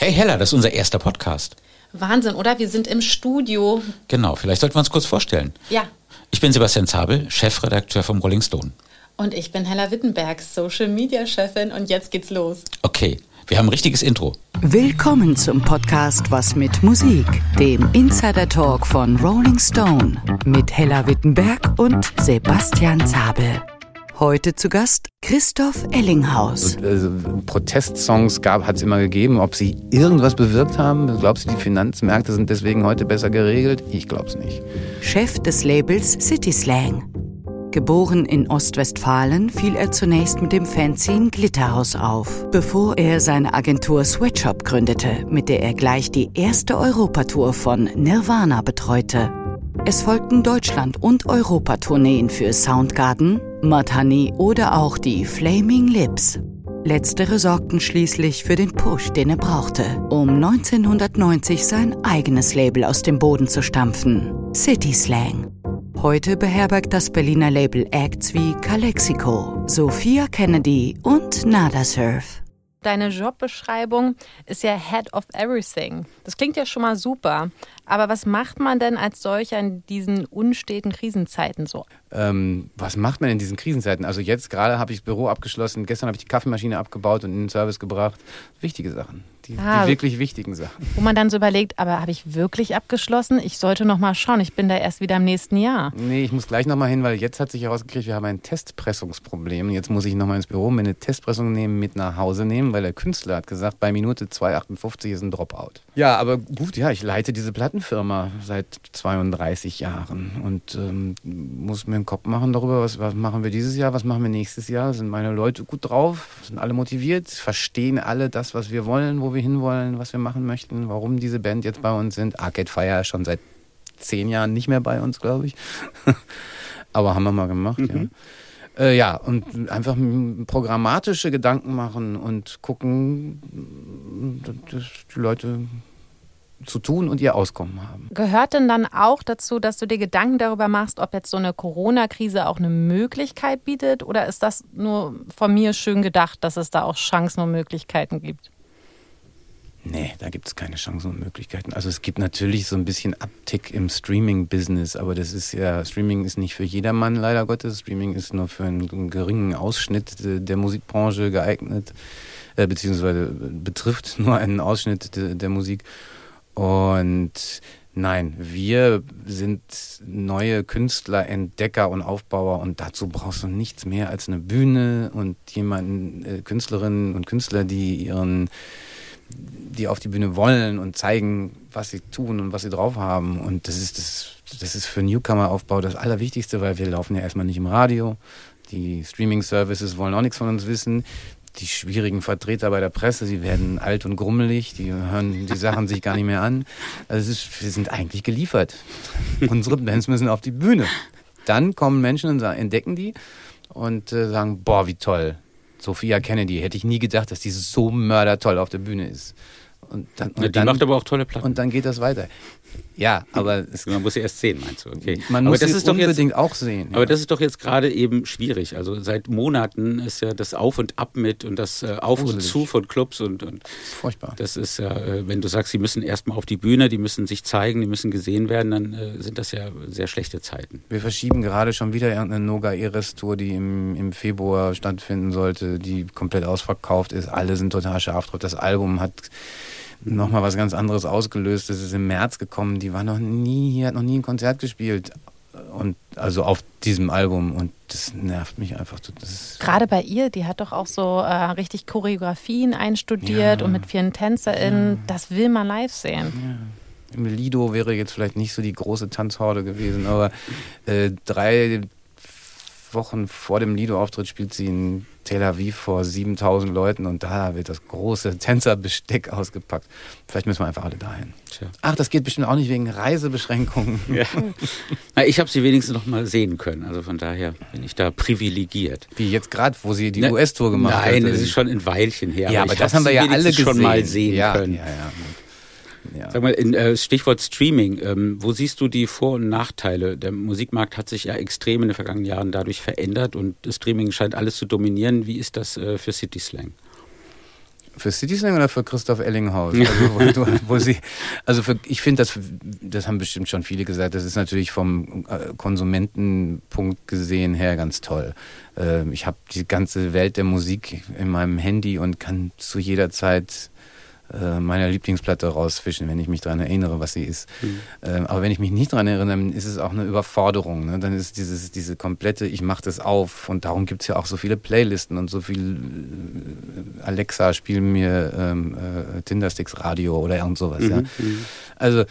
Hey Hella, das ist unser erster Podcast. Wahnsinn, oder? Wir sind im Studio. Genau, vielleicht sollten wir uns kurz vorstellen. Ja. Ich bin Sebastian Zabel, Chefredakteur vom Rolling Stone. Und ich bin Hella Wittenberg, Social Media Chefin. Und jetzt geht's los. Okay, wir haben ein richtiges Intro. Willkommen zum Podcast Was mit Musik, dem Insider Talk von Rolling Stone mit Hella Wittenberg und Sebastian Zabel. Heute zu Gast Christoph Ellinghaus. Also, Protestsongs gab, hat es immer gegeben. Ob sie irgendwas bewirkt haben, glaubst du, die Finanzmärkte sind deswegen heute besser geregelt? Ich glaub's nicht. Chef des Labels City Slang. Geboren in Ostwestfalen fiel er zunächst mit dem Fanzine Glitterhaus auf, bevor er seine Agentur Sweatshop gründete, mit der er gleich die erste Europatour von Nirvana betreute. Es folgten Deutschland- und Europatourneen für Soundgarden, Mudhoney oder auch die Flaming Lips. Letztere sorgten schließlich für den Push, den er brauchte, um 1990 sein eigenes Label aus dem Boden zu stampfen, City Slang. Heute beherbergt das Berliner Label Acts wie Calexico, Sophia Kennedy und Nada Surf. Deine Jobbeschreibung ist ja Head of Everything. Das klingt ja schon mal super. Aber was macht man denn als solcher in diesen unsteten Krisenzeiten so? Ähm, was macht man in diesen Krisenzeiten? Also jetzt gerade habe ich das Büro abgeschlossen, gestern habe ich die Kaffeemaschine abgebaut und in den Service gebracht. Wichtige Sachen. Die, ah, die wirklich wichtigen Sachen. Wo man dann so überlegt, aber habe ich wirklich abgeschlossen? Ich sollte noch mal schauen, ich bin da erst wieder im nächsten Jahr. Nee, ich muss gleich noch mal hin, weil jetzt hat sich herausgekriegt, wir haben ein Testpressungsproblem. Jetzt muss ich noch mal ins Büro, mir eine Testpressung nehmen, mit nach Hause nehmen, weil der Künstler hat gesagt, bei Minute 2,58 ist ein Dropout. Ja, aber gut, ja, ich leite diese Plattenfirma seit 32 Jahren und ähm, muss mir einen Kopf machen darüber, was, was machen wir dieses Jahr, was machen wir nächstes Jahr. Sind meine Leute gut drauf, sind alle motiviert, verstehen alle das, was wir wollen, wo wir hinwollen, was wir machen möchten, warum diese Band jetzt bei uns sind. Arcade Fire schon seit zehn Jahren nicht mehr bei uns, glaube ich. Aber haben wir mal gemacht, mhm. ja. Äh, ja, und einfach programmatische Gedanken machen und gucken, dass die Leute zu tun und ihr Auskommen haben. Gehört denn dann auch dazu, dass du dir Gedanken darüber machst, ob jetzt so eine Corona-Krise auch eine Möglichkeit bietet? Oder ist das nur von mir schön gedacht, dass es da auch Chancen und Möglichkeiten gibt? Nee, da gibt es keine Chancen und Möglichkeiten. Also es gibt natürlich so ein bisschen Abtick im Streaming-Business, aber das ist ja, Streaming ist nicht für jedermann leider Gottes. Streaming ist nur für einen geringen Ausschnitt der Musikbranche geeignet, äh, beziehungsweise betrifft nur einen Ausschnitt de, der Musik. Und nein, wir sind neue Künstler, Entdecker und Aufbauer und dazu brauchst du nichts mehr als eine Bühne und jemanden, äh, Künstlerinnen und Künstler, die ihren die auf die Bühne wollen und zeigen, was sie tun und was sie drauf haben. Und das ist, das, das ist für Newcomer-Aufbau das Allerwichtigste, weil wir laufen ja erstmal nicht im Radio. Die Streaming-Services wollen auch nichts von uns wissen. Die schwierigen Vertreter bei der Presse, sie werden alt und grummelig, die hören die Sachen sich gar nicht mehr an. Also ist, wir sind eigentlich geliefert. Unsere Bands müssen auf die Bühne. Dann kommen Menschen und entdecken die und äh, sagen, boah, wie toll, Sophia Kennedy, hätte ich nie gedacht, dass die so mördertoll auf der Bühne ist. Und dann, und ja, die dann, macht aber auch tolle Platten. Und dann geht das weiter. Ja, aber man muss sie erst sehen, meinst du? Okay. Man aber muss das sie ist unbedingt jetzt, auch sehen. Aber das ist doch jetzt gerade eben schwierig. Also seit Monaten ist ja das Auf und Ab mit und das äh, Auf Gruselig. und Zu von Clubs und, und furchtbar. Das ist ja, äh, wenn du sagst, sie müssen erstmal auf die Bühne, die müssen sich zeigen, die müssen gesehen werden, dann äh, sind das ja sehr schlechte Zeiten. Wir verschieben gerade schon wieder irgendeine Noga Eres Tour, die im, im Februar stattfinden sollte, die komplett ausverkauft ist. Alle sind total scharf drauf. Das Album hat nochmal was ganz anderes ausgelöst. Das ist im März gekommen. Die war noch nie hier, hat noch nie ein Konzert gespielt. Und also auf diesem Album und das nervt mich einfach. Gerade bei ihr, die hat doch auch so äh, richtig Choreografien einstudiert ja. und mit vielen TänzerInnen. Ja. Das will man live sehen. Ja. Im Lido wäre jetzt vielleicht nicht so die große Tanzhorde gewesen, aber äh, drei Wochen vor dem Lido-Auftritt spielt sie in Tel Aviv vor 7000 Leuten und da wird das große Tänzerbesteck ausgepackt. Vielleicht müssen wir einfach alle dahin. Tja. Ach, das geht bestimmt auch nicht wegen Reisebeschränkungen. Ja. Na, ich habe sie wenigstens noch mal sehen können. Also von daher bin ich da privilegiert. Wie jetzt gerade, wo sie die US-Tour gemacht hat. Nein, es ist schon ein Weilchen her. Ja, aber, aber das haben wir ja alle gesehen. schon mal sehen ja, können. Ja, ja. Ja. Sag mal, in, äh, Stichwort Streaming, ähm, wo siehst du die Vor- und Nachteile? Der Musikmarkt hat sich ja extrem in den vergangenen Jahren dadurch verändert und Streaming scheint alles zu dominieren. Wie ist das äh, für City Slang? Für City Slang oder für Christoph Ellinghaus? Also, wo, wo sie, also für, ich finde, das, das haben bestimmt schon viele gesagt, das ist natürlich vom äh, Konsumentenpunkt gesehen her ganz toll. Ähm, ich habe die ganze Welt der Musik in meinem Handy und kann zu jeder Zeit äh, meiner Lieblingsplatte rausfischen, wenn ich mich daran erinnere, was sie ist. Mhm. Ähm, aber wenn ich mich nicht daran erinnere, dann ist es auch eine Überforderung. Ne? Dann ist dieses, diese komplette, ich mache das auf und darum gibt es ja auch so viele Playlisten und so viel äh, Alexa, spiel mir ähm, äh, Tindersticks Radio oder irgend sowas. Mhm. Ja? Mhm. Also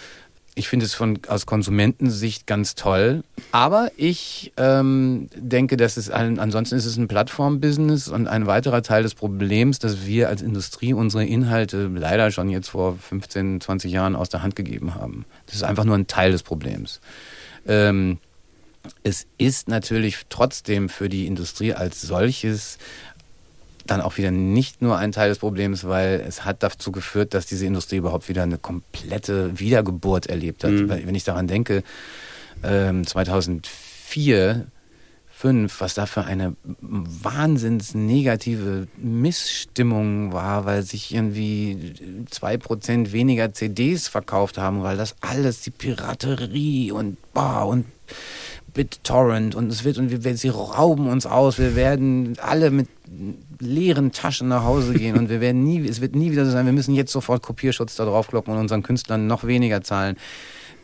ich finde es von, aus Konsumentensicht ganz toll. Aber ich ähm, denke, dass es ein, ansonsten ist es ein Plattformbusiness und ein weiterer Teil des Problems, dass wir als Industrie unsere Inhalte leider schon jetzt vor 15, 20 Jahren aus der Hand gegeben haben. Das ist einfach nur ein Teil des Problems. Ähm, es ist natürlich trotzdem für die Industrie als solches dann auch wieder nicht nur ein Teil des Problems, weil es hat dazu geführt, dass diese Industrie überhaupt wieder eine komplette Wiedergeburt erlebt hat. Mhm. Wenn ich daran denke, 2004, ähm, 5, was da für eine wahnsinns negative Missstimmung war, weil sich irgendwie zwei Prozent weniger CDs verkauft haben, weil das alles die Piraterie und boah, und BitTorrent und es wird und wir, sie rauben uns aus, wir werden alle mit leeren Taschen nach Hause gehen und wir werden nie, es wird nie wieder so sein, wir müssen jetzt sofort Kopierschutz da drauf kloppen und unseren Künstlern noch weniger zahlen.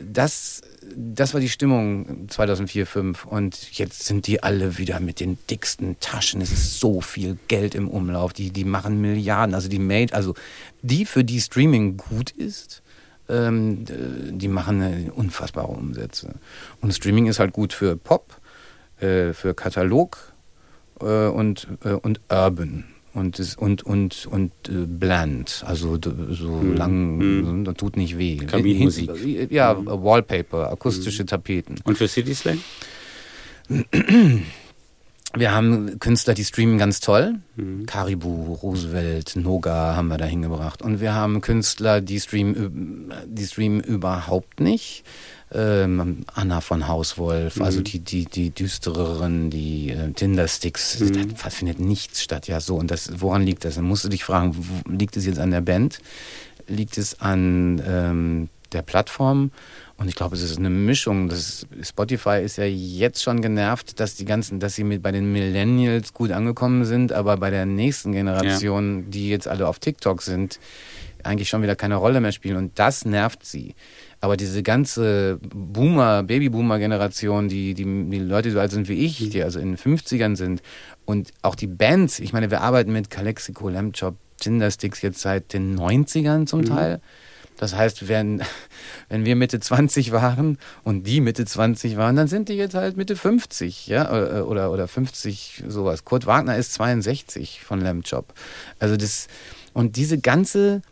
Das, das war die Stimmung 2004, 2005 und jetzt sind die alle wieder mit den dicksten Taschen. Es ist so viel Geld im Umlauf, die, die machen Milliarden, also die Made, also die, für die Streaming gut ist, ähm, die machen unfassbare Umsätze. Und Streaming ist halt gut für Pop, äh, für Katalog, äh, und, äh, und Urban und und und und äh, bland, also so mhm. lang, mhm. das tut nicht weh. Kabinenmusik. Ja, mhm. Wallpaper, akustische mhm. Tapeten. Und für City Slang? Wir haben Künstler, die streamen ganz toll. Mhm. Caribou, Roosevelt, Noga haben wir da hingebracht. Und wir haben Künstler, die streamen, die streamen überhaupt nicht ähm, Anna von Hauswolf, also mhm. also die, die, die düstereren, die äh, Tindersticks, mhm. da findet nichts statt. Ja, so. Und das, woran liegt das? Dann musst du dich fragen, wo, liegt es jetzt an der Band? Liegt es an ähm, der Plattform? Und ich glaube, es ist eine Mischung. Das Spotify ist ja jetzt schon genervt, dass die ganzen, dass sie mit bei den Millennials gut angekommen sind, aber bei der nächsten Generation, ja. die jetzt alle auf TikTok sind, eigentlich schon wieder keine Rolle mehr spielen. Und das nervt sie. Aber diese ganze Boomer, Babyboomer-Generation, die, die, die Leute, die so alt sind wie ich, die also in den 50ern sind und auch die Bands, ich meine, wir arbeiten mit Calexico, Lambchop, Tindersticks jetzt seit den 90ern zum mhm. Teil. Das heißt, wenn, wenn wir Mitte 20 waren und die Mitte 20 waren, dann sind die jetzt halt Mitte 50, ja, oder, oder 50, sowas. Kurt Wagner ist 62 von Lambchop. Also das, und diese ganze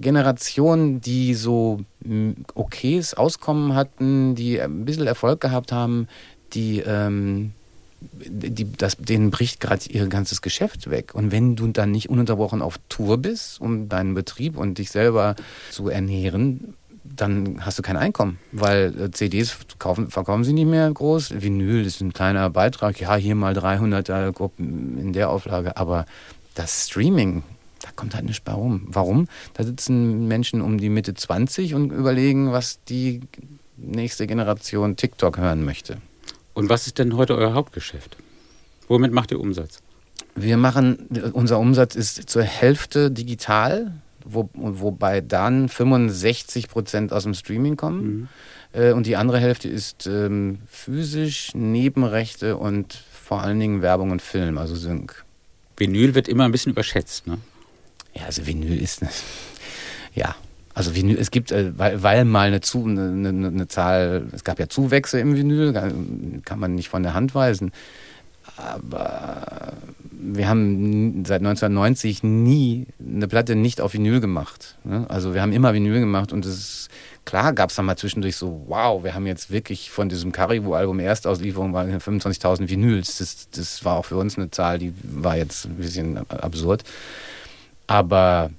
Generation, die so okayes Auskommen hatten, die ein bisschen Erfolg gehabt haben, die, ähm, die das, denen bricht gerade ihr ganzes Geschäft weg. Und wenn du dann nicht ununterbrochen auf Tour bist, um deinen Betrieb und dich selber zu ernähren, dann hast du kein Einkommen, weil äh, CDs kaufen, verkaufen sie nicht mehr groß. Vinyl ist ein kleiner Beitrag, ja, hier mal 300 Gruppen in der Auflage, aber das Streaming da kommt halt nicht bei rum. Warum? Da sitzen Menschen um die Mitte 20 und überlegen, was die nächste Generation TikTok hören möchte. Und was ist denn heute euer Hauptgeschäft? Womit macht ihr Umsatz? Wir machen, unser Umsatz ist zur Hälfte digital, wo, wobei dann 65 Prozent aus dem Streaming kommen. Mhm. Äh, und die andere Hälfte ist ähm, physisch, Nebenrechte und vor allen Dingen Werbung und Film, also Sync. Vinyl wird immer ein bisschen überschätzt, ne? Ja, also Vinyl ist eine, ja, also Vinyl, es gibt, äh, weil, weil mal eine, Zu, eine, eine, Zahl, es gab ja Zuwächse im Vinyl, kann man nicht von der Hand weisen. Aber wir haben seit 1990 nie eine Platte nicht auf Vinyl gemacht. Ne? Also wir haben immer Vinyl gemacht und es ist, klar gab es dann mal zwischendurch so, wow, wir haben jetzt wirklich von diesem Caribou-Album Erstauslieferung waren 25.000 Vinyls. Das, das war auch für uns eine Zahl, die war jetzt ein bisschen absurd. Aber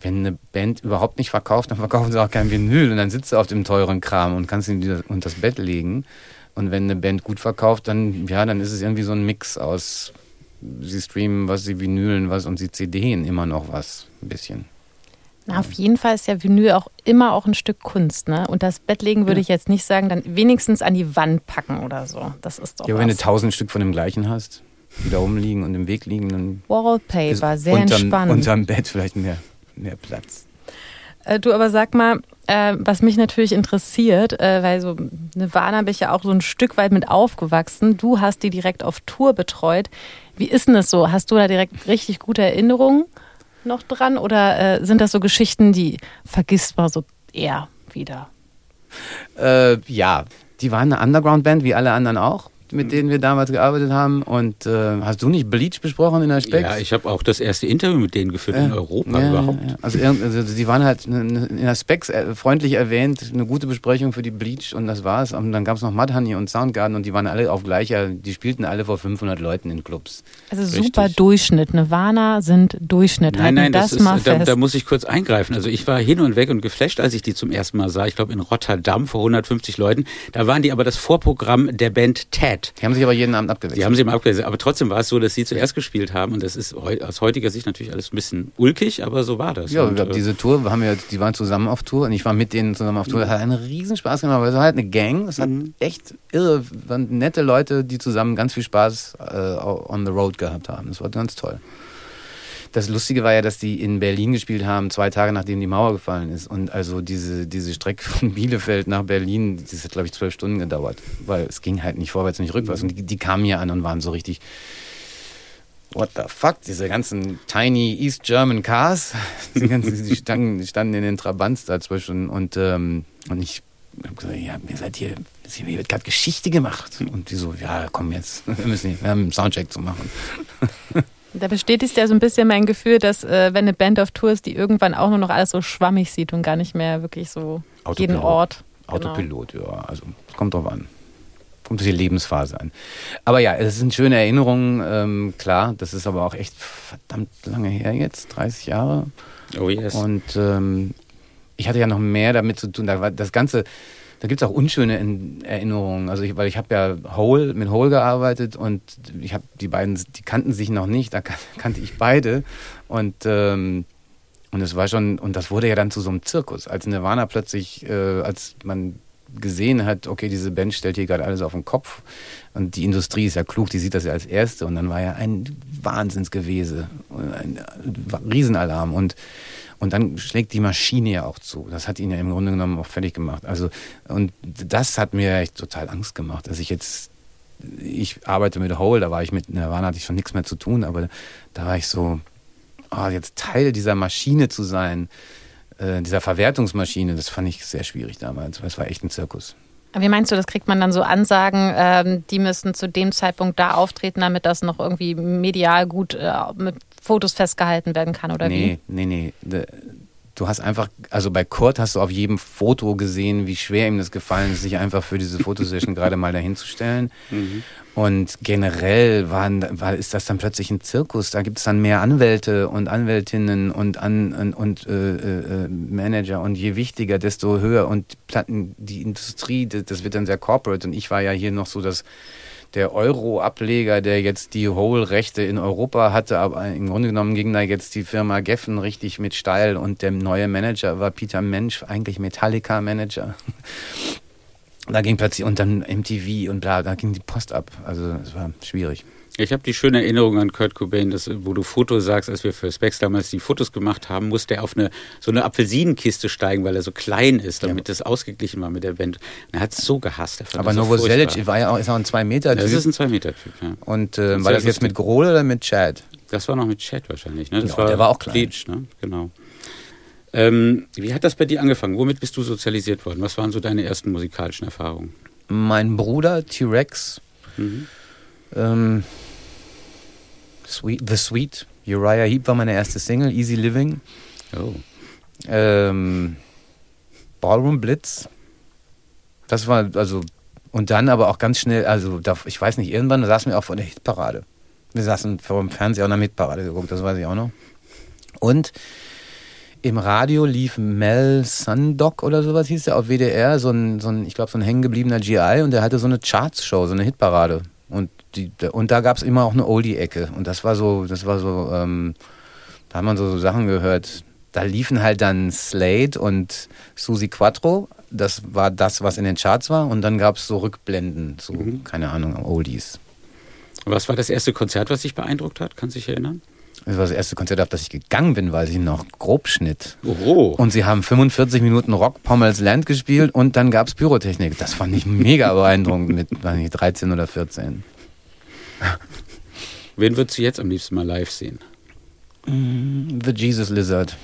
wenn eine Band überhaupt nicht verkauft, dann verkaufen sie auch kein Vinyl und dann sitzt du auf dem teuren Kram und kannst ihn unter das Bett legen. Und wenn eine Band gut verkauft, dann, ja, dann ist es irgendwie so ein Mix aus sie streamen was, sie vinylen was und sie CDen immer noch was, ein bisschen. Na, auf jeden Fall ist ja Vinyl auch immer auch ein Stück Kunst, ne? Und das Bettlegen würde ja. ich jetzt nicht sagen, dann wenigstens an die Wand packen oder so. Das ist doch. Ja, was. wenn du tausend Stück von dem gleichen hast, die da rumliegen und im Weg liegen, dann. Wallpaper, sehr unterm, entspannt. Unterm Bett vielleicht mehr, mehr Platz. Äh, du aber sag mal, äh, was mich natürlich interessiert, äh, weil so Nirvana bin ich ja auch so ein Stück weit mit aufgewachsen. Du hast die direkt auf Tour betreut. Wie ist denn das so? Hast du da direkt richtig gute Erinnerungen? noch dran oder äh, sind das so Geschichten, die vergisst man so eher wieder? Ja, die waren eine Underground-Band, wie alle anderen auch mit denen wir damals gearbeitet haben. Und äh, hast du nicht Bleach besprochen in der Specs? Ja, ich habe auch das erste Interview mit denen geführt äh, in Europa ja, überhaupt. Ja. Also, also die waren halt in der Specs äh, freundlich erwähnt, eine gute Besprechung für die Bleach und das war's. Und dann gab es noch Mudhoney und Soundgarden und die waren alle auf gleicher, die spielten alle vor 500 Leuten in Clubs. Also Richtig. super Durchschnitt. Nirvana sind Durchschnitt. Nein, nein, das, das ist, mal da, da, muss ich kurz eingreifen. Also ich war hin und weg und geflasht, als ich die zum ersten Mal sah. Ich glaube in Rotterdam vor 150 Leuten. Da waren die aber das Vorprogramm der Band Ted. Die haben sich aber jeden Abend abgewechselt. Die haben sie immer abgewechselt. Aber trotzdem war es so, dass sie zuerst gespielt haben. Und das ist aus heutiger Sicht natürlich alles ein bisschen ulkig, aber so war das. Ja, und, glaub, äh, diese Tour, haben wir, die waren zusammen auf Tour und ich war mit denen zusammen auf Tour. Das hat einen riesen Spaß gemacht, weil es war halt eine Gang. Es hat mhm. echt irre, waren nette Leute, die zusammen ganz viel Spaß äh, on the road gehabt haben. Das war ganz toll. Das Lustige war ja, dass die in Berlin gespielt haben, zwei Tage nachdem die Mauer gefallen ist. Und also diese, diese Strecke von Bielefeld nach Berlin, das hat, glaube ich, zwölf Stunden gedauert. Weil es ging halt nicht vorwärts, nicht rückwärts. Und die, die kamen hier an und waren so richtig, what the fuck, diese ganzen tiny East German Cars, die, ganzen, die, standen, standen in den Trabants da zwischen und, ähm, und ich habe gesagt, ja, ihr seid hier, hier wird gerade Geschichte gemacht. Und die so, ja, komm jetzt, wir müssen nicht, wir haben einen Soundcheck zu machen. Da bestätigt ja so ein bisschen mein Gefühl, dass äh, wenn eine Band auf Tour ist, die irgendwann auch nur noch alles so schwammig sieht und gar nicht mehr wirklich so Autopilot. jeden Ort. Genau. Autopilot, ja. Also kommt drauf an. Kommt auf die Lebensphase an. Aber ja, es sind schöne Erinnerungen, ähm, klar. Das ist aber auch echt verdammt lange her jetzt, 30 Jahre. Oh yes. Und ähm, ich hatte ja noch mehr damit zu tun. Da war das Ganze da gibt es auch unschöne Erinnerungen. Also ich, weil ich habe ja Hole, mit Hole gearbeitet und ich habe die beiden, die kannten sich noch nicht, da kan kannte ich beide. Und ähm, und es war schon, und das wurde ja dann zu so einem Zirkus, als Nirvana plötzlich, äh, als man gesehen hat, okay, diese Band stellt hier gerade alles auf den Kopf und die Industrie ist ja klug, die sieht das ja als Erste und dann war ja ein Wahnsinnsgewese, ein Riesenalarm und und dann schlägt die Maschine ja auch zu. Das hat ihn ja im Grunde genommen auch fertig gemacht. Also, und das hat mir echt total Angst gemacht, dass ich jetzt, ich arbeite mit Hole, da war ich mit Nirvana, hatte ich schon nichts mehr zu tun, aber da war ich so, oh, jetzt Teil dieser Maschine zu sein, äh, dieser Verwertungsmaschine, das fand ich sehr schwierig damals. Das war echt ein Zirkus. Wie meinst du, das kriegt man dann so Ansagen, ähm, die müssen zu dem Zeitpunkt da auftreten, damit das noch irgendwie medial gut äh, mit Fotos festgehalten werden kann, oder nee, wie? Nee, nee, Du hast einfach, also bei Kurt hast du auf jedem Foto gesehen, wie schwer ihm das gefallen ist, sich einfach für diese Fotosession gerade mal dahin zu stellen. Mhm. Und generell waren, war, ist das dann plötzlich ein Zirkus. Da gibt es dann mehr Anwälte und Anwältinnen und, an, und, und äh, äh, Manager. Und je wichtiger, desto höher. Und Platten, die Industrie, das, das wird dann sehr corporate. Und ich war ja hier noch so das der Euro-Ableger, der jetzt die Whole-Rechte in Europa hatte, aber im Grunde genommen ging da jetzt die Firma Geffen richtig mit steil und der neue Manager war Peter Mensch, eigentlich Metallica-Manager. Da ging plötzlich und dann MTV und bla, da ging die Post ab. Also es war schwierig. Ich habe die schöne Erinnerung an Kurt Cobain, dass, wo du Fotos sagst, als wir für Specs damals die Fotos gemacht haben, musste er auf eine so eine Apfelsinenkiste steigen, weil er so klein ist, damit ja. das ausgeglichen war mit der Band. er hat es so gehasst. Aber Novoselic war ja auch, ist auch ein zwei Meter Typ. Das ist ein zwei Meter Typ. Ja. Und äh, war das jetzt mit Grohl oder mit Chad? Das war noch mit Chad wahrscheinlich. Ne? Das ja, war der war auch klein. Bleach, ne? Genau. Ähm, wie hat das bei dir angefangen? Womit bist du sozialisiert worden? Was waren so deine ersten musikalischen Erfahrungen? Mein Bruder T-Rex. Mhm. Ähm, Sweet, The Sweet. Uriah Heep war meine erste Single, Easy Living. Oh. Ähm, Ballroom Blitz. Das war also und dann aber auch ganz schnell, also da, ich weiß nicht, irgendwann saßen wir auch vor der Hitparade. Wir saßen vor dem Fernseher und haben Hitparade geguckt, das weiß ich auch noch. Und im Radio lief Mel Sundock oder sowas hieß der auf WDR, so ein, so ein ich glaube, so ein hängengebliebener GI und der hatte so eine Charts-Show, so eine Hitparade Und, die, und da gab es immer auch eine Oldie-Ecke. Und das war so, das war so, ähm, da hat man so, so Sachen gehört. Da liefen halt dann Slade und Susi Quattro. Das war das, was in den Charts war. Und dann gab es so Rückblenden, so, mhm. keine Ahnung, Oldies. Was war das erste Konzert, was dich beeindruckt hat? Kannst du dich erinnern? Das war das erste Konzert, auf das ich gegangen bin, weil sie noch Grobschnitt. Oho. Und sie haben 45 Minuten Rock Pommels Land gespielt und dann gab es Pyrotechnik. Das fand ich mega beeindruckend mit weiß nicht, 13 oder 14. Wen würdest du jetzt am liebsten mal live sehen? Mm, The Jesus Lizard.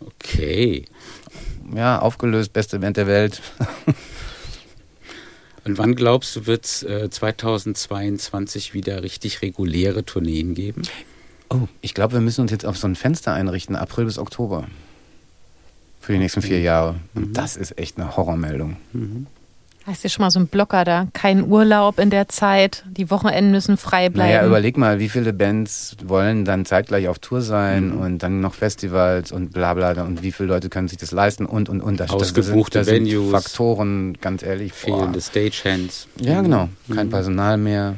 Okay. Ja, aufgelöst, beste Band der Welt. Und wann glaubst du, wird es äh, 2022 wieder richtig reguläre Tourneen geben? Oh, ich glaube, wir müssen uns jetzt auf so ein Fenster einrichten, April bis Oktober. Für die nächsten vier Jahre. Und mhm. das ist echt eine Horrormeldung. Mhm. Hast du schon mal so einen Blocker da? Kein Urlaub in der Zeit, die Wochenenden müssen frei bleiben. Naja, überleg mal, wie viele Bands wollen dann zeitgleich auf Tour sein mhm. und dann noch Festivals und bla bla und wie viele Leute können sich das leisten und und und. Das, Ausgebuchte das sind, das Venues. Faktoren, ganz ehrlich. Fehlende Stagehands. Ja, genau. Kein mhm. Personal mehr.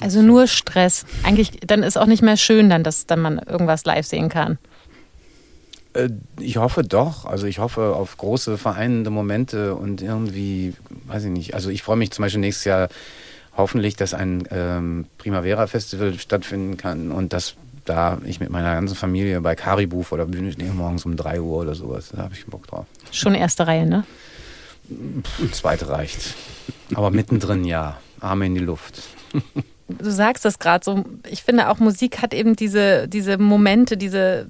Also nur Stress. Eigentlich, dann ist auch nicht mehr schön, dann, dass dann man irgendwas live sehen kann. Äh, ich hoffe doch. Also ich hoffe auf große vereinende Momente und irgendwie, weiß ich nicht. Also ich freue mich zum Beispiel nächstes Jahr hoffentlich, dass ein ähm, Primavera-Festival stattfinden kann und dass da ich mit meiner ganzen Familie bei Karibu vor der Bühne stehe, morgens um 3 Uhr oder sowas. Da habe ich Bock drauf. Schon erste Reihe, ne? Zweite reicht. Aber mittendrin ja. Arme in die Luft. du sagst das gerade so, ich finde auch Musik hat eben diese, diese Momente, diese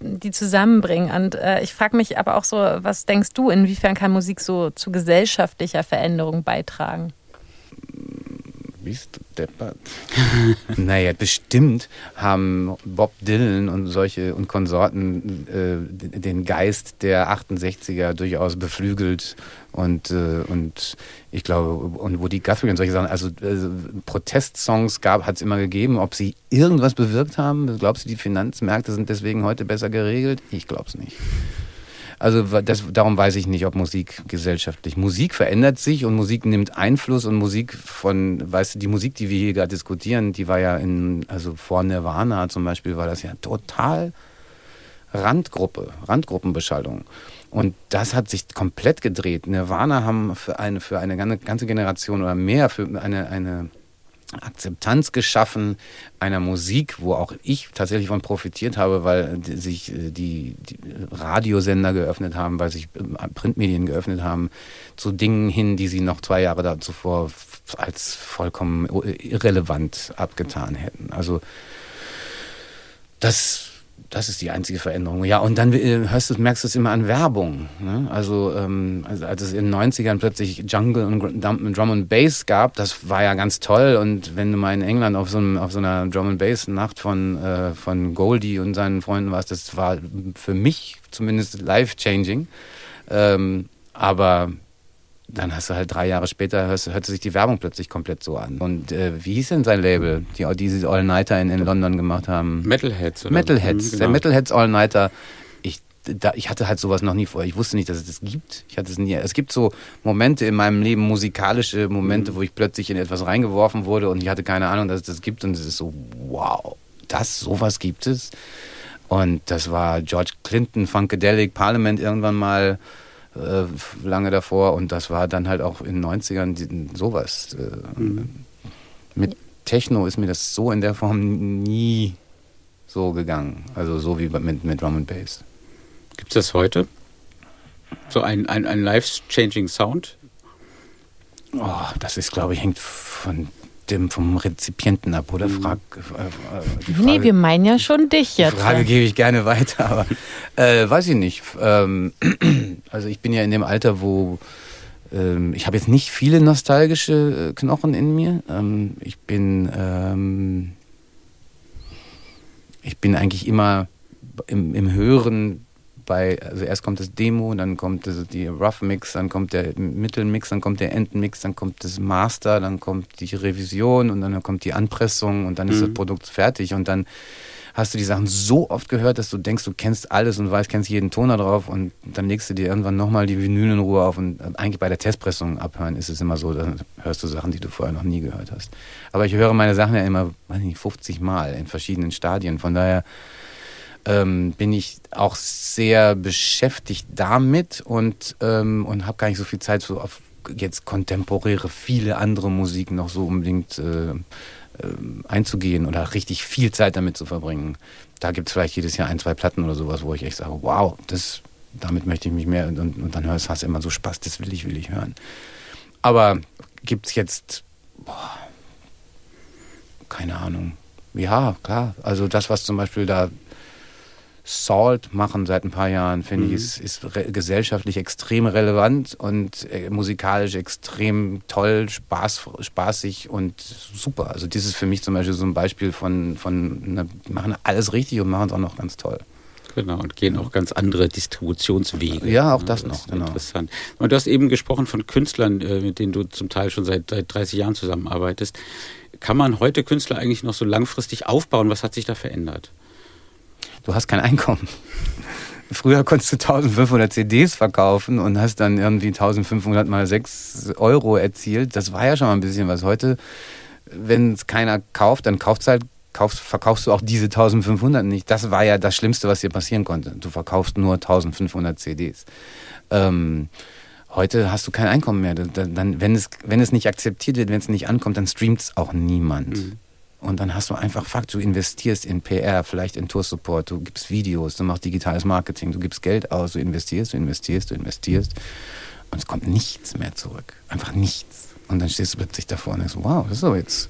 die zusammenbringen. Und äh, ich frage mich aber auch so, was denkst du, inwiefern kann Musik so zu gesellschaftlicher Veränderung beitragen? Bist du deppert? naja, bestimmt haben Bob Dylan und solche und Konsorten äh, den Geist der 68er durchaus beflügelt und, äh, und ich glaube, und wo die Guthrie und solche Sachen, also äh, Protestsongs gab, hat es immer gegeben. Ob sie irgendwas bewirkt haben, glaubst du, die Finanzmärkte sind deswegen heute besser geregelt? Ich glaube es nicht. Also das, darum weiß ich nicht, ob Musik gesellschaftlich. Musik verändert sich und Musik nimmt Einfluss und Musik von, weißt du, die Musik, die wir hier gerade diskutieren, die war ja in, also vor Nirvana zum Beispiel, war das ja total Randgruppe, Randgruppenbeschallung. Und das hat sich komplett gedreht. Nirvana haben für eine, für eine ganze Generation oder mehr, für eine, eine Akzeptanz geschaffen einer Musik, wo auch ich tatsächlich von profitiert habe, weil sich äh, die, die, Radiosender geöffnet haben, weil sich äh, Printmedien geöffnet haben, zu Dingen hin, die sie noch zwei Jahre zuvor als vollkommen irrelevant abgetan hätten. Also das das ist die einzige Veränderung. Ja, und dann äh, hörst du, merkst du es immer an Werbung. Ne? Also, ähm, also, als es in den 90ern plötzlich Jungle und Drum and Bass gab, das war ja ganz toll. Und wenn du mal in England auf so, einem, auf so einer Drum and Bass Nacht von, äh, von Goldie und seinen Freunden warst, das war für mich zumindest life-changing. Ähm, aber dann hast du halt drei Jahre später, hörst, hörte sich die Werbung plötzlich komplett so an. Und äh, wie hieß denn sein Label, die diese All-Nighter in, in London gemacht haben? Metalheads. Oder? Metalheads, mhm, genau. der Metalheads All-Nighter. Ich, da, ich hatte halt sowas noch nie vorher. Ich wusste nicht, dass es das gibt. Ich hatte es nie. Es gibt so Momente in meinem Leben, musikalische Momente, mhm. wo ich plötzlich in etwas reingeworfen wurde und ich hatte keine Ahnung, dass es das gibt. Und es ist so, wow, das, sowas gibt es. Und das war George Clinton, Funkadelic, Parliament irgendwann mal äh, lange davor und das war dann halt auch in den 90ern sowas. Äh, mhm. Mit Techno ist mir das so in der Form nie so gegangen. Also so wie mit, mit Drum and Bass. Gibt es das heute? So ein, ein, ein life-changing Sound? Oh, das ist, glaube ich, hängt von dem vom Rezipienten ab, oder? Mhm. Frag, äh, Frage, nee, wir meinen ja schon dich jetzt. Die Frage gebe ich gerne weiter, aber äh, weiß ich nicht. Ähm, also ich bin ja in dem Alter, wo ähm, ich habe jetzt nicht viele nostalgische äh, Knochen in mir. Ähm, ich bin ähm, ich bin eigentlich immer im, im Hören bei, also erst kommt das Demo, dann kommt das, die Rough Mix, dann kommt der Mittelmix, dann kommt der Endmix, dann kommt das Master, dann kommt die Revision und dann kommt die Anpressung und dann mhm. ist das mhm. Produkt fertig und dann hast du die Sachen so oft gehört, dass du denkst, du kennst alles und weißt, kennst jeden Ton da drauf und dann legst du dir irgendwann nochmal die Vinyl in Ruhe auf und eigentlich bei der Testpressung abhören ist es immer so, dann hörst du Sachen, die du vorher noch nie gehört hast. Aber ich höre meine Sachen ja immer, weiß nicht, 50 Mal in verschiedenen Stadien. Von daher ähm, bin ich auch sehr beschäftigt damit und, ähm, und habe gar nicht so viel Zeit so auf jetzt kontemporäre, viele andere Musik noch so unbedingt äh, äh, einzugehen oder richtig viel Zeit damit zu verbringen. Da gibt es vielleicht jedes Jahr ein, zwei Platten oder sowas, wo ich echt sage, wow, das, damit möchte ich mich mehr und, und dann hörst du immer so Spaß, das will ich, will ich hören. Aber gibt es jetzt, boah, keine Ahnung. Ja, klar. Also das, was zum Beispiel da Salt machen seit ein paar Jahren, finde mhm. ich, ist, ist gesellschaftlich extrem relevant und äh, musikalisch extrem toll, Spaß, spaßig und super. Also das ist für mich zum Beispiel so ein Beispiel von, von ne, machen alles richtig und machen es auch noch ganz toll. Genau, und gehen auch ganz andere Distributionswege. Ja, auch das, das noch. Genau. Interessant. Und du hast eben gesprochen von Künstlern, äh, mit denen du zum Teil schon seit, seit 30 Jahren zusammenarbeitest. Kann man heute Künstler eigentlich noch so langfristig aufbauen? Was hat sich da verändert? Du hast kein Einkommen. Früher konntest du 1500 CDs verkaufen und hast dann irgendwie 1500 mal 6 Euro erzielt. Das war ja schon mal ein bisschen was. Heute, wenn es keiner kauft, dann kauft halt, kaufst, verkaufst du auch diese 1500 nicht. Das war ja das Schlimmste, was dir passieren konnte. Du verkaufst nur 1500 CDs. Ähm, heute hast du kein Einkommen mehr. Dann, wenn, es, wenn es nicht akzeptiert wird, wenn es nicht ankommt, dann streamt es auch niemand. Mhm. Und dann hast du einfach Fakt, du investierst in PR, vielleicht in Tour-Support, du gibst Videos, du machst digitales Marketing, du gibst Geld aus, du investierst, du investierst, du investierst. Und es kommt nichts mehr zurück. Einfach nichts. Und dann stehst du plötzlich davor und denkst, wow, so jetzt,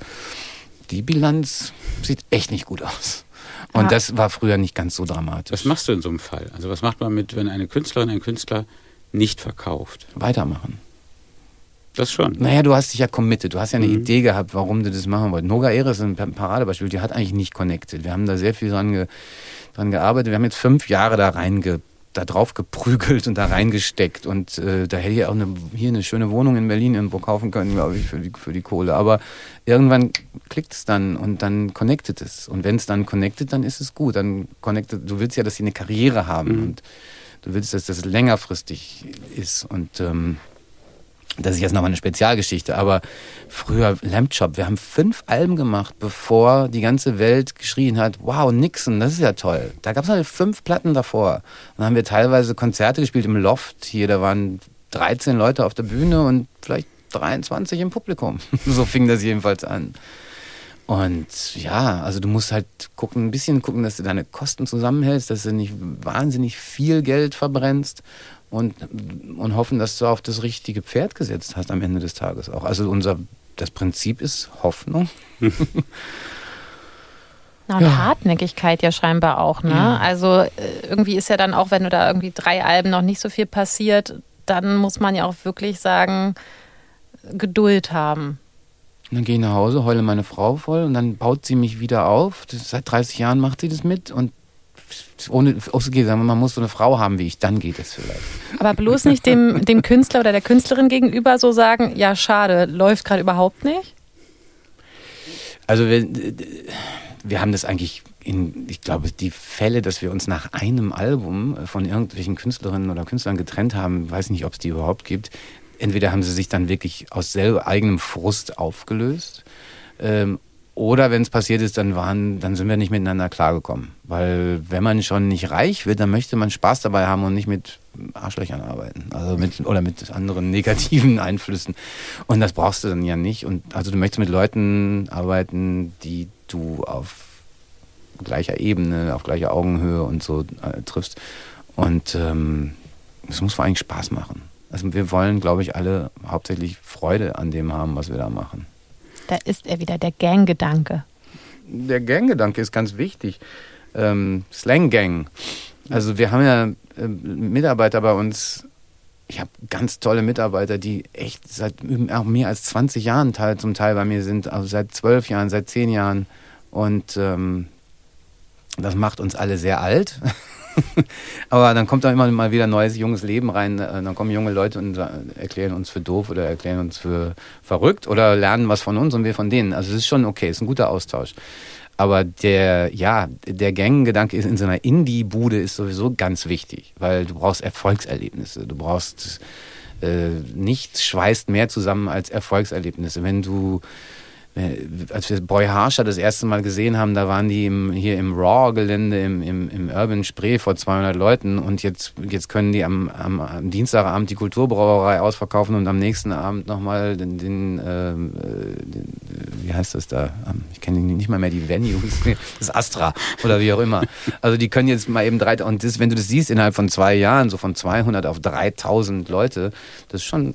die Bilanz sieht echt nicht gut aus. Und ja. das war früher nicht ganz so dramatisch. Was machst du in so einem Fall? Also was macht man mit, wenn eine Künstlerin, ein Künstler nicht verkauft? Weitermachen. Das schon. Naja, du hast dich ja committed. Du hast ja eine mhm. Idee gehabt, warum du das machen wolltest. Noga Ehre ist ein Paradebeispiel. Die hat eigentlich nicht connected. Wir haben da sehr viel dran, ge, dran gearbeitet. Wir haben jetzt fünf Jahre da reinge da drauf geprügelt und da reingesteckt. Und äh, da hätte ich auch eine, hier eine schöne Wohnung in Berlin irgendwo kaufen können, glaube ich, für die, für die Kohle. Aber irgendwann klickt es dann und dann connectet es. Und wenn es dann connectet, dann ist es gut. Dann connected, du willst ja, dass sie eine Karriere haben mhm. und du willst, dass das längerfristig ist. Und ähm, das ist jetzt nochmal eine Spezialgeschichte, aber früher Lamp Chop, wir haben fünf Alben gemacht, bevor die ganze Welt geschrien hat, wow, Nixon, das ist ja toll. Da gab es halt fünf Platten davor. Dann haben wir teilweise Konzerte gespielt im Loft hier, da waren 13 Leute auf der Bühne und vielleicht 23 im Publikum. so fing das jedenfalls an. Und ja, also du musst halt gucken, ein bisschen gucken, dass du deine Kosten zusammenhältst, dass du nicht wahnsinnig viel Geld verbrennst und, und hoffen, dass du auf das richtige Pferd gesetzt hast am Ende des Tages auch. Also unser, das Prinzip ist Hoffnung. Na, und ja. Hartnäckigkeit ja scheinbar auch, ne? Ja. Also äh, irgendwie ist ja dann auch, wenn du da irgendwie drei Alben noch nicht so viel passiert, dann muss man ja auch wirklich sagen, Geduld haben. Und dann gehe ich nach Hause, heule meine Frau voll und dann baut sie mich wieder auf. Das, seit 30 Jahren macht sie das mit und ohne ausgeht, sagen wir, man muss so eine Frau haben wie ich, dann geht es vielleicht. Aber bloß nicht dem, dem Künstler oder der Künstlerin gegenüber so sagen, ja, schade, läuft gerade überhaupt nicht? Also wir, wir haben das eigentlich in, ich glaube, die Fälle, dass wir uns nach einem Album von irgendwelchen Künstlerinnen oder Künstlern getrennt haben, weiß nicht, ob es die überhaupt gibt. Entweder haben sie sich dann wirklich aus selber eigenem Frust aufgelöst ähm, oder wenn es passiert ist, dann waren, dann sind wir nicht miteinander klargekommen. Weil wenn man schon nicht reich wird, dann möchte man Spaß dabei haben und nicht mit Arschlöchern arbeiten. Also mit, oder mit anderen negativen Einflüssen. Und das brauchst du dann ja nicht. Und also du möchtest mit Leuten arbeiten, die du auf gleicher Ebene, auf gleicher Augenhöhe und so äh, triffst. Und ähm, es muss vor allem Spaß machen. Also wir wollen, glaube ich, alle hauptsächlich Freude an dem haben, was wir da machen. Da ist er wieder, der Gang-Gedanke. Der Gang-Gedanke ist ganz wichtig. Ähm, Slang-Gang. Also wir haben ja äh, Mitarbeiter bei uns, ich habe ganz tolle Mitarbeiter, die echt seit auch mehr als 20 Jahren teil, zum Teil bei mir sind, also seit zwölf Jahren, seit zehn Jahren. Und ähm, das macht uns alle sehr alt. Aber dann kommt da immer mal wieder neues, junges Leben rein. Äh, dann kommen junge Leute und erklären uns für doof oder erklären uns für verrückt oder lernen was von uns und wir von denen. Also es ist schon okay, es ist ein guter Austausch. Aber der, ja, der Ganggedanke in so einer Indie-Bude ist sowieso ganz wichtig, weil du brauchst Erfolgserlebnisse. Du brauchst äh, nichts schweißt mehr zusammen als Erfolgserlebnisse. Wenn du als wir Boy Harscher das erste Mal gesehen haben, da waren die im, hier im Raw-Gelände im, im, im Urban Spree vor 200 Leuten und jetzt, jetzt können die am, am, am Dienstagabend die Kulturbrauerei ausverkaufen und am nächsten Abend nochmal den, den, ähm, äh, den, wie heißt das da? Ich kenne nicht mal mehr die Venues, das Astra oder wie auch immer. Also die können jetzt mal eben drei, und das, wenn du das siehst innerhalb von zwei Jahren, so von 200 auf 3000 Leute, das ist schon,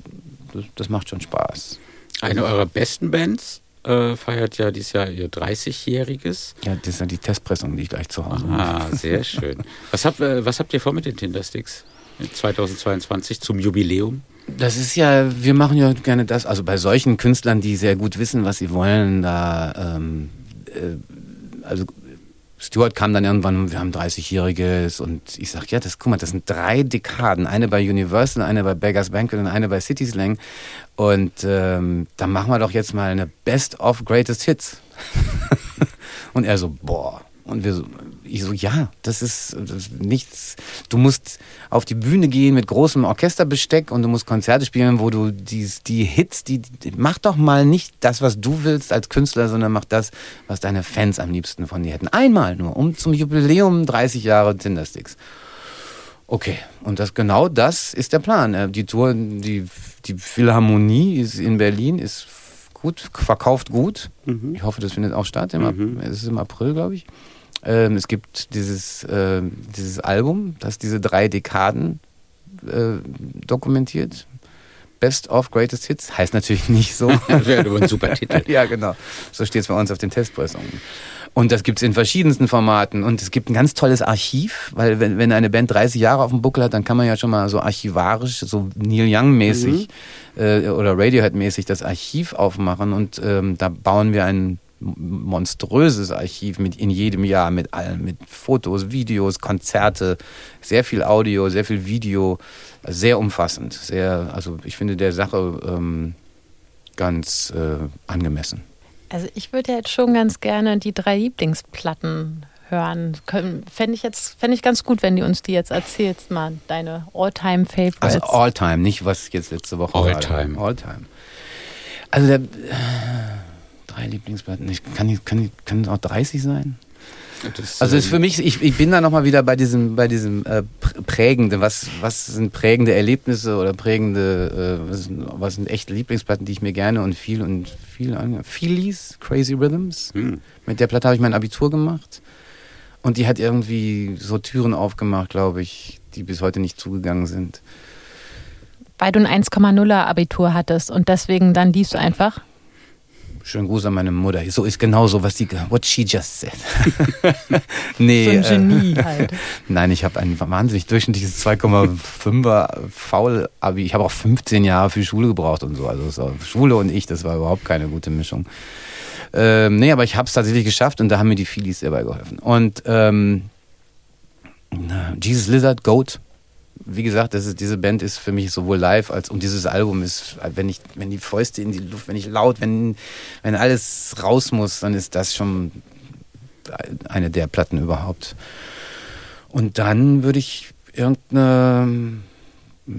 das, das macht schon Spaß. Eine eurer besten Bands äh, feiert ja dieses Jahr ihr 30-jähriges. Ja, das ist ja die Testpressung, die ich gleich zu Hause. Ah, sehr schön. Was habt, äh, was habt ihr vor mit den Tindersticks 2022 zum Jubiläum? Das ist ja, wir machen ja gerne das, also bei solchen Künstlern, die sehr gut wissen, was sie wollen, da, ähm, äh, also Stuart kam dann irgendwann, wir haben 30-Jähriges und ich sag, ja, das, guck mal, das sind drei Dekaden. Eine bei Universal, eine bei Beggars Banquet und eine bei City Slang. Und ähm, dann machen wir doch jetzt mal eine Best of Greatest Hits. und er so, boah. Und wir so, ich so, ja, das ist, das ist, nichts. Du musst auf die Bühne gehen mit großem Orchesterbesteck und du musst Konzerte spielen, wo du die, die Hits, die, die, mach doch mal nicht das, was du willst als Künstler, sondern mach das, was deine Fans am liebsten von dir hätten. Einmal nur, um zum Jubiläum 30 Jahre Tindersticks. Okay, und das genau das ist der Plan. Äh, die Tour, die, die Philharmonie ist in Berlin, ist gut, verkauft gut. Mhm. Ich hoffe, das findet auch statt. Im, mhm. Es ist im April, glaube ich. Ähm, es gibt dieses, äh, dieses Album, das diese drei Dekaden äh, dokumentiert. Best of Greatest Hits heißt natürlich nicht so. das wäre aber ein super Titel. ja, genau. So steht es bei uns auf den Testpressungen. Und das gibt es in verschiedensten Formaten. Und es gibt ein ganz tolles Archiv, weil wenn, wenn eine Band 30 Jahre auf dem Buckel hat, dann kann man ja schon mal so archivarisch, so Neil Young-mäßig mhm. äh, oder Radiohead-mäßig das Archiv aufmachen. Und ähm, da bauen wir ein monströses Archiv mit in jedem Jahr mit allem, mit Fotos, Videos, Konzerte, sehr viel Audio, sehr viel Video, sehr umfassend, sehr, also ich finde der Sache ähm, ganz äh, angemessen. Also ich würde jetzt schon ganz gerne die drei Lieblingsplatten hören. Fände ich jetzt fände ich ganz gut, wenn du uns die jetzt erzählst, mal deine All-Time-Favorites. Also All-Time, nicht was jetzt letzte Woche All-Time. All-Time. Also der drei Lieblingsplatten. Ich kann, kann, kann es auch 30 sein? Das, also ist für mich, ich, ich bin da nochmal wieder bei diesem, bei diesem äh, prägende, was, was sind prägende Erlebnisse oder prägende, äh, was, sind, was sind echte Lieblingsplatten, die ich mir gerne und viel und viel an. Feelies, Crazy Rhythms. Hm. Mit der Platte habe ich mein Abitur gemacht. Und die hat irgendwie so Türen aufgemacht, glaube ich, die bis heute nicht zugegangen sind. Weil du ein 1,0er Abitur hattest und deswegen dann liest du einfach? Schönen Gruß an meine Mutter. So ist genau so, was die, what she just said. nee. So ein Genie äh, halt. Nein, ich habe ein wahnsinnig durchschnittliches 2,5er Faul-Abi. Ich habe auch 15 Jahre für Schule gebraucht und so. Also Schule und ich, das war überhaupt keine gute Mischung. Ähm, nee, aber ich habe es tatsächlich geschafft und da haben mir die Phillies sehr bei geholfen. Und ähm, Jesus Lizard, Goat, wie gesagt, das ist, diese Band ist für mich sowohl live als und dieses Album ist, wenn ich, wenn die Fäuste in die Luft, wenn ich laut, wenn, wenn alles raus muss, dann ist das schon eine der Platten überhaupt. Und dann würde ich irgendeine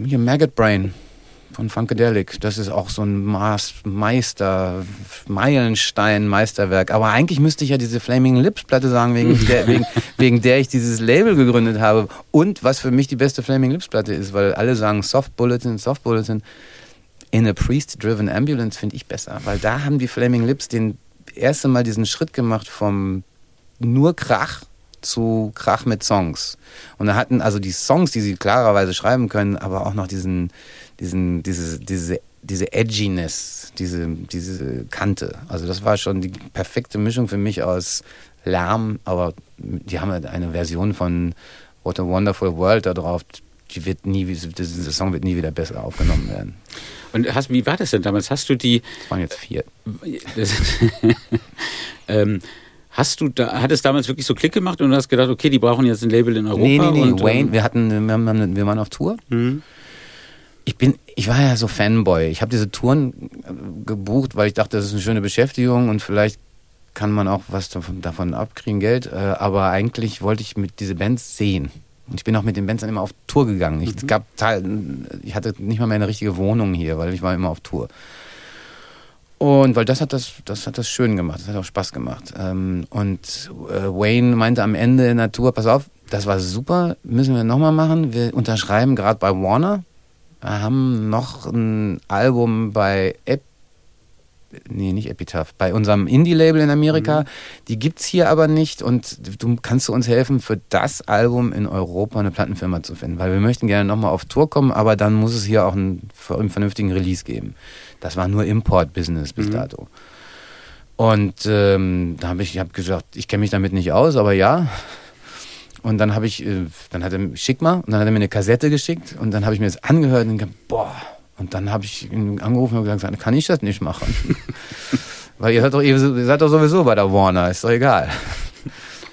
hier Maggot Brain von Funkadelic. Das ist auch so ein Meister, Meilenstein, Meisterwerk. Aber eigentlich müsste ich ja diese Flaming Lips Platte sagen, wegen der, wegen, wegen der ich dieses Label gegründet habe. Und was für mich die beste Flaming Lips Platte ist, weil alle sagen Soft Bulletin, Soft Bulletin. In a Priest-Driven Ambulance finde ich besser, weil da haben die Flaming Lips den erste Mal diesen Schritt gemacht vom nur Krach zu Krach mit Songs. Und da hatten also die Songs, die sie klarerweise schreiben können, aber auch noch diesen, diesen, diese, diese, diese Edginess, diese, diese Kante. Also das war schon die perfekte Mischung für mich aus Lärm, aber die haben halt eine Version von What a Wonderful World da drauf, die wird nie, dieser Song wird nie wieder besser aufgenommen werden. Und hast, wie war das denn damals? Hast du die. Das waren jetzt vier. ähm, Hast du da, hat es damals wirklich so Klick gemacht und du hast gedacht, okay, die brauchen jetzt ein Label in Europa? Nee, nee, nee. Wayne, ähm, wir hatten, wir, haben, wir waren auf Tour. Mhm. Ich bin, ich war ja so Fanboy. Ich habe diese Touren äh, gebucht, weil ich dachte, das ist eine schöne Beschäftigung und vielleicht kann man auch was davon, davon abkriegen, Geld. Äh, aber eigentlich wollte ich mit diese Bands sehen. Und ich bin auch mit den Bands dann immer auf Tour gegangen. Ich, mhm. gab ich hatte nicht mal mehr eine richtige Wohnung hier, weil ich war immer auf Tour. Und weil das hat das, das hat das schön gemacht, das hat auch Spaß gemacht. Ähm, und äh, Wayne meinte am Ende in der Tour, pass auf, das war super, müssen wir nochmal machen. Wir unterschreiben gerade bei Warner. Wir haben noch ein Album bei Ep nee, nicht Epitaph, bei unserem Indie-Label in Amerika. Mhm. Die gibt es hier aber nicht und du kannst uns helfen, für das Album in Europa eine Plattenfirma zu finden, weil wir möchten gerne nochmal auf Tour kommen, aber dann muss es hier auch einen, einen vernünftigen Release geben. Das war nur Import-Business bis mhm. dato. Und ähm, da habe ich, ich hab gesagt, ich kenne mich damit nicht aus, aber ja. Und dann habe ich, äh, dann hat er, schick mal, und dann hat er mir eine Kassette geschickt und dann habe ich mir das angehört und gedacht, boah, und dann habe ich ihn angerufen und gesagt, kann ich das nicht machen? Weil ihr seid, doch, ihr seid doch sowieso bei der Warner, ist doch egal.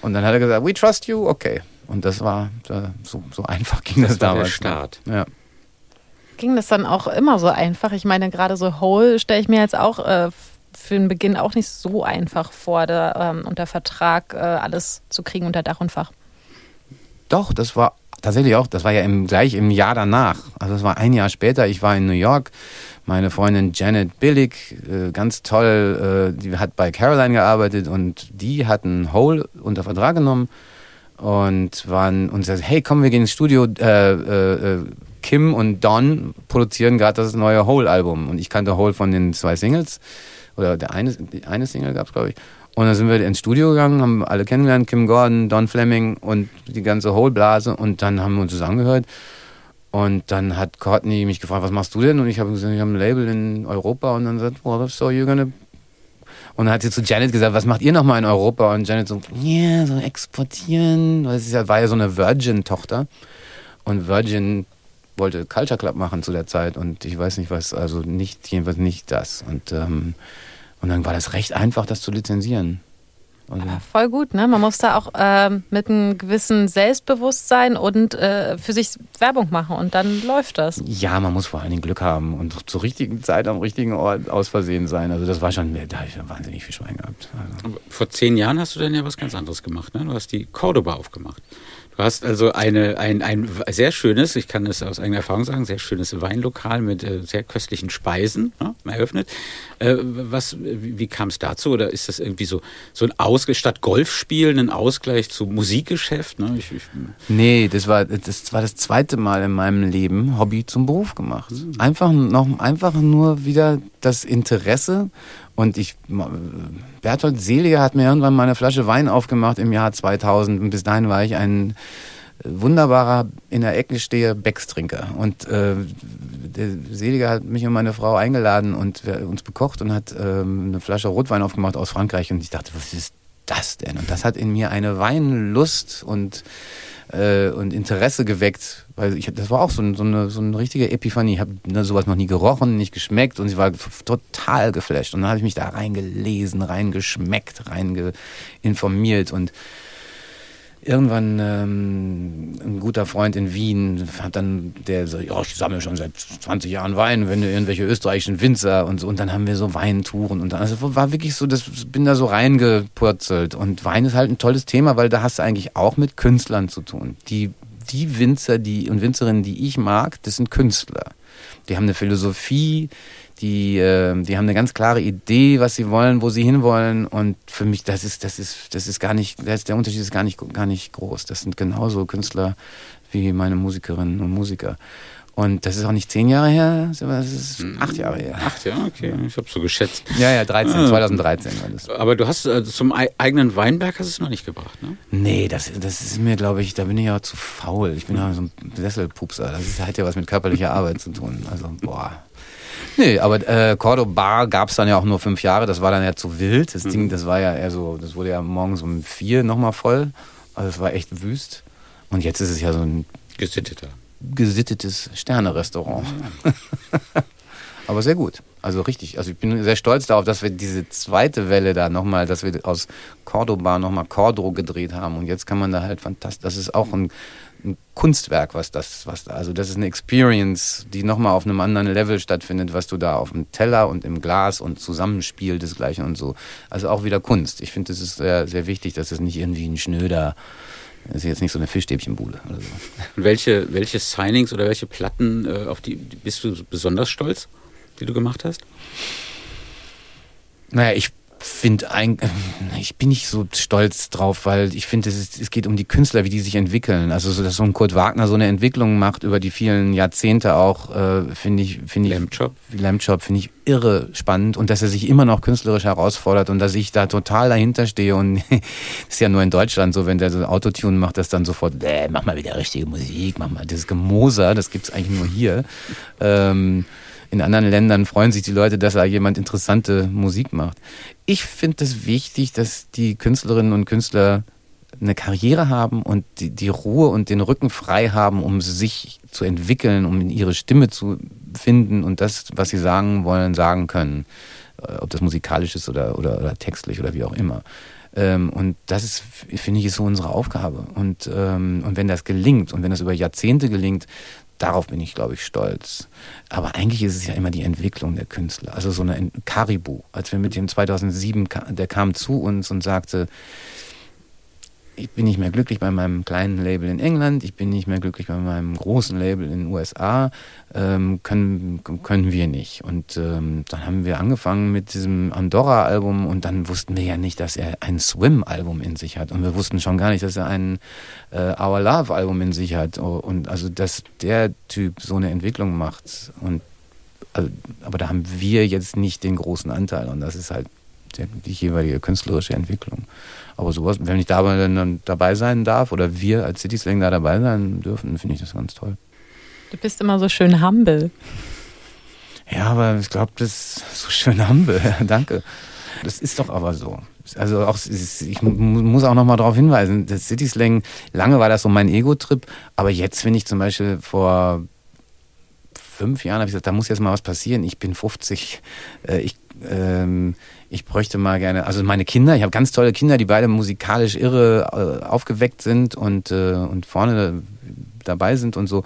Und dann hat er gesagt, we trust you, okay. Und das war so, so einfach ging das, das damals. Der Start. Ja. Ging das dann auch immer so einfach? Ich meine, gerade so Hole stelle ich mir jetzt auch äh, für den Beginn auch nicht so einfach vor, da ähm, unter Vertrag äh, alles zu kriegen unter Dach und Fach. Doch, das war tatsächlich auch, das war ja im, gleich im Jahr danach. Also das war ein Jahr später. Ich war in New York. Meine Freundin Janet Billig, äh, ganz toll, äh, die hat bei Caroline gearbeitet und die hatten Hole unter Vertrag genommen und waren und sagten, hey, komm, wir gehen ins Studio. Äh, äh, Kim und Don produzieren gerade das neue Hole-Album und ich kannte Hole von den zwei Singles oder der eine, die eine Single gab es, glaube ich. Und dann sind wir ins Studio gegangen, haben alle kennengelernt, Kim Gordon, Don Fleming und die ganze Whole-Blase. Und dann haben wir uns das angehört. Und dann hat Courtney mich gefragt, was machst du denn? Und ich habe gesagt, ich habe ein Label in Europa. Und dann sagt, well, so you're gonna... Und dann hat sie zu Janet gesagt, was macht ihr nochmal in Europa? Und Janet so, yeah, so exportieren. Weil ja, war ja so eine Virgin-Tochter. Und Virgin wollte Culture Club machen zu der Zeit. Und ich weiß nicht was, also nicht, jedenfalls nicht das. Und... Ähm, und dann war das recht einfach, das zu lizenzieren. Also voll gut, ne? Man muss da auch äh, mit einem gewissen Selbstbewusstsein und äh, für sich Werbung machen und dann läuft das. Ja, man muss vor allen Dingen Glück haben und zur richtigen Zeit am richtigen Ort aus Versehen sein. Also das war schon, da habe ich wahnsinnig viel Schwein gehabt. Also. Vor zehn Jahren hast du dann ja was ganz anderes gemacht, ne? Du hast die Cordoba aufgemacht. Du hast also eine, ein, ein sehr schönes, ich kann es aus eigener Erfahrung sagen, sehr schönes Weinlokal mit äh, sehr köstlichen Speisen ja, eröffnet. Äh, was, wie, wie kam es dazu? Oder ist das irgendwie so, so ein Ausgleich, statt Golfspielen, ein Ausgleich zu Musikgeschäft? Ne? Ich, ich, nee, das war, das war das zweite Mal in meinem Leben Hobby zum Beruf gemacht. Mhm. Einfach, noch, einfach nur wieder das Interesse und ich, Berthold Seliger hat mir irgendwann mal eine Flasche Wein aufgemacht im Jahr 2000. Und bis dahin war ich ein wunderbarer, in der Ecke stehe Beckstrinker. Und äh, der Seliger hat mich und meine Frau eingeladen und uns bekocht und hat ähm, eine Flasche Rotwein aufgemacht aus Frankreich. Und ich dachte, was ist das denn? Und das hat in mir eine Weinlust und äh, und Interesse geweckt, weil ich das war auch so, ein, so, eine, so eine richtige Epiphanie. Ich habe ne, sowas noch nie gerochen, nicht geschmeckt und sie war total geflasht. Und dann habe ich mich da reingelesen, reingeschmeckt, reingeinformiert und irgendwann ähm, ein guter Freund in Wien hat dann, der so, ja, ich sammle schon seit 20 Jahren Wein, wenn du irgendwelche österreichischen Winzer und so. Und dann haben wir so Weintouren und dann, also war wirklich so, das bin da so reingepurzelt. Und Wein ist halt ein tolles Thema, weil da hast du eigentlich auch mit Künstlern zu tun. Die, die Winzer die, und Winzerinnen, die ich mag, das sind Künstler. Die haben eine Philosophie, die, äh, die haben eine ganz klare Idee, was sie wollen, wo sie hinwollen. Und für mich, das ist, das ist, das ist gar nicht, das der Unterschied ist gar nicht, gar nicht groß. Das sind genauso Künstler wie meine Musikerinnen und Musiker. Und das ist auch nicht zehn Jahre her, das ist hm. acht Jahre her. Acht Jahre, okay. Ich habe so geschätzt. Ja, ja, 13, ah. 2013 war das. Aber du hast äh, zum eigenen Weinberg hast es noch nicht gebracht, ne? Nee, das, das ist mir, glaube ich, da bin ich ja zu faul. Ich bin ja so ein Sesselpupser. Das ist, hat ja was mit körperlicher Arbeit zu tun. Also, boah. Nee, aber äh, Cordoba gab es dann ja auch nur fünf Jahre. Das war dann ja zu wild. Das mhm. Ding, das war ja eher so, das wurde ja morgens um vier nochmal voll. Also es war echt wüst. Und jetzt ist es ja so ein gesitteter, gesittetes Sterne-Restaurant. Aber sehr gut. Also richtig. Also ich bin sehr stolz darauf, dass wir diese zweite Welle da nochmal, dass wir aus Cordoba nochmal Cordro gedreht haben. Und jetzt kann man da halt fantastisch. Das ist auch ein ein Kunstwerk, was das, was also das ist eine Experience, die nochmal auf einem anderen Level stattfindet, was du da auf dem Teller und im Glas und Zusammenspiel desgleichen und so. Also auch wieder Kunst. Ich finde, das ist sehr, sehr wichtig, dass es nicht irgendwie ein schnöder, das ist jetzt nicht so eine Fischstäbchenbude. Oder so. Und welche, welche Signings oder welche Platten, äh, auf die bist du besonders stolz, die du gemacht hast? Naja, ich finde ich bin nicht so stolz drauf, weil ich finde, es, es geht um die Künstler, wie die sich entwickeln. Also, so, dass so ein Kurt Wagner so eine Entwicklung macht über die vielen Jahrzehnte auch, äh, finde ich, finde ich, Lamb Lamb finde ich irre spannend und dass er sich immer noch künstlerisch herausfordert und dass ich da total dahinter stehe und ist ja nur in Deutschland so, wenn der so Autotune macht, das dann sofort, äh, mach mal wieder richtige Musik, mach mal das Gemoser, das gibt's eigentlich nur hier. Ähm, in anderen Ländern freuen sich die Leute, dass da jemand interessante Musik macht. Ich finde es wichtig, dass die Künstlerinnen und Künstler eine Karriere haben und die, die, Ruhe und den Rücken frei haben, um sich zu entwickeln, um ihre Stimme zu finden und das, was sie sagen wollen, sagen können. Äh, ob das musikalisch ist oder, oder, oder textlich oder wie auch immer. Ähm, und das ist, finde ich, ist so unsere Aufgabe. Und, ähm, und wenn das gelingt und wenn das über Jahrzehnte gelingt, darauf bin ich, glaube ich, stolz. Aber eigentlich ist es ja immer die Entwicklung der Künstler. Also so eine Karibu, als wir mit dem 2007, der kam zu uns und sagte, ich bin nicht mehr glücklich bei meinem kleinen Label in England, ich bin nicht mehr glücklich bei meinem großen Label in den USA, ähm, können, können wir nicht. Und ähm, dann haben wir angefangen mit diesem Andorra-Album und dann wussten wir ja nicht, dass er ein Swim-Album in sich hat. Und wir wussten schon gar nicht, dass er ein äh, Our Love-Album in sich hat. Und also, dass der Typ so eine Entwicklung macht. Und also, aber da haben wir jetzt nicht den großen Anteil. Und das ist halt die jeweilige künstlerische Entwicklung. Aber sowas, wenn ich dabei, dann dabei sein darf oder wir als City Slang da dabei sein dürfen, finde ich das ganz toll. Du bist immer so schön humble. Ja, aber ich glaube, das ist so schön humble. Danke. Das ist doch aber so. Also auch, ich muss auch noch mal darauf hinweisen, das City Slang, lange war das so mein Ego-Trip, aber jetzt finde ich zum Beispiel vor fünf Jahren habe ich gesagt, da muss jetzt mal was passieren. Ich bin 50. Äh, ich, ähm, ich bräuchte mal gerne, also meine Kinder, ich habe ganz tolle Kinder, die beide musikalisch irre äh, aufgeweckt sind und, äh, und vorne dabei sind und so.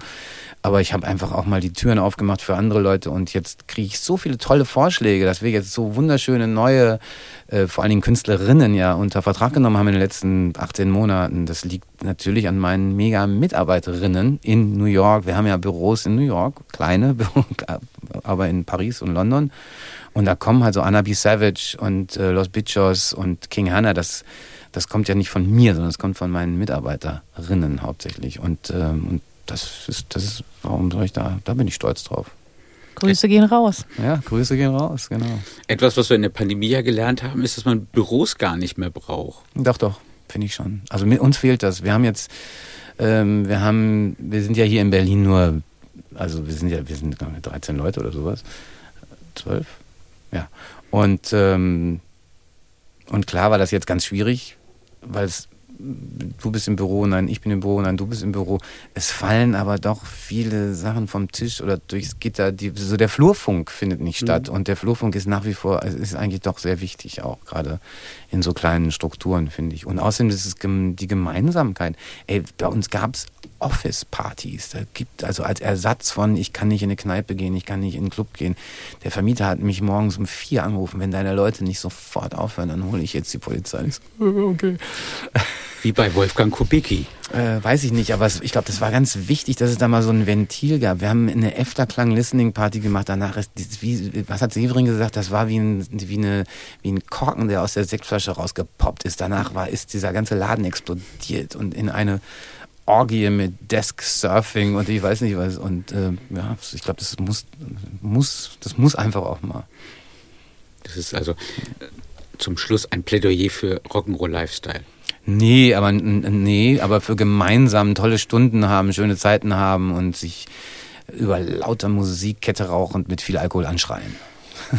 Aber ich habe einfach auch mal die Türen aufgemacht für andere Leute und jetzt kriege ich so viele tolle Vorschläge, dass wir jetzt so wunderschöne neue, äh, vor allen Dingen Künstlerinnen ja unter Vertrag genommen haben in den letzten 18 Monaten. Das liegt natürlich an meinen mega Mitarbeiterinnen in New York. Wir haben ja Büros in New York, kleine, aber in Paris und London. Und da kommen halt so Anna B. Savage und äh, Los Bichos und King Hannah. Das, das kommt ja nicht von mir, sondern es kommt von meinen Mitarbeiterinnen hauptsächlich. Und, ähm, und das ist, das ist, warum soll ich da, da bin ich stolz drauf. Grüße gehen raus. Ja, Grüße gehen raus, genau. Etwas, was wir in der Pandemie ja gelernt haben, ist, dass man Büros gar nicht mehr braucht. Doch, doch, finde ich schon. Also mit uns fehlt das. Wir haben jetzt, ähm, wir haben, wir sind ja hier in Berlin nur, also wir sind ja, wir sind 13 Leute oder sowas. 12? Ja. Und, ähm, und klar war das jetzt ganz schwierig, weil es du bist im Büro, nein, ich bin im Büro, nein, du bist im Büro. Es fallen aber doch viele Sachen vom Tisch oder durchs Gitter. Die, so der Flurfunk findet nicht mhm. statt. Und der Flurfunk ist nach wie vor, ist eigentlich doch sehr wichtig, auch gerade in so kleinen Strukturen, finde ich. Und außerdem ist es die Gemeinsamkeit. Ey, bei uns gab es Office-Partys. Da gibt also als Ersatz von, ich kann nicht in eine Kneipe gehen, ich kann nicht in einen Club gehen. Der Vermieter hat mich morgens um vier angerufen. Wenn deine Leute nicht sofort aufhören, dann hole ich jetzt die Polizei. Ich so, okay. Wie bei Wolfgang Kubicki. Äh, weiß ich nicht, aber es, ich glaube, das war ganz wichtig, dass es da mal so ein Ventil gab. Wir haben eine Efterklang-Listening-Party gemacht. Danach ist, wie, was hat Severin gesagt? Das war wie ein, wie, eine, wie ein Korken, der aus der Sektflasche rausgepoppt ist. Danach war, ist dieser ganze Laden explodiert und in eine Orgie mit Desk Surfing und ich weiß nicht was. Und äh, ja, ich glaube, das muss, muss, das muss einfach auch mal. Das ist also zum Schluss ein Plädoyer für Rock'n'Roll Lifestyle. Nee, aber nee, aber für gemeinsam tolle Stunden haben, schöne Zeiten haben und sich über lauter Musik, Kette rauchend mit viel Alkohol anschreien.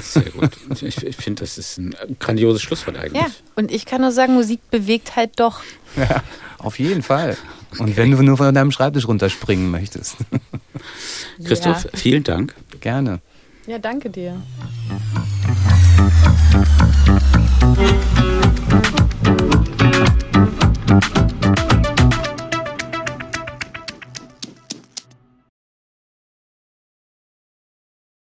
Sehr gut. Ich, ich finde, das ist ein grandioses Schlusswort eigentlich. Ja, und ich kann nur sagen, Musik bewegt halt doch. Ja, auf jeden Fall. Okay. Und wenn du nur von deinem Schreibtisch runterspringen möchtest. Christoph, ja. vielen Dank. Gerne. Ja, danke dir. Mm-hmm.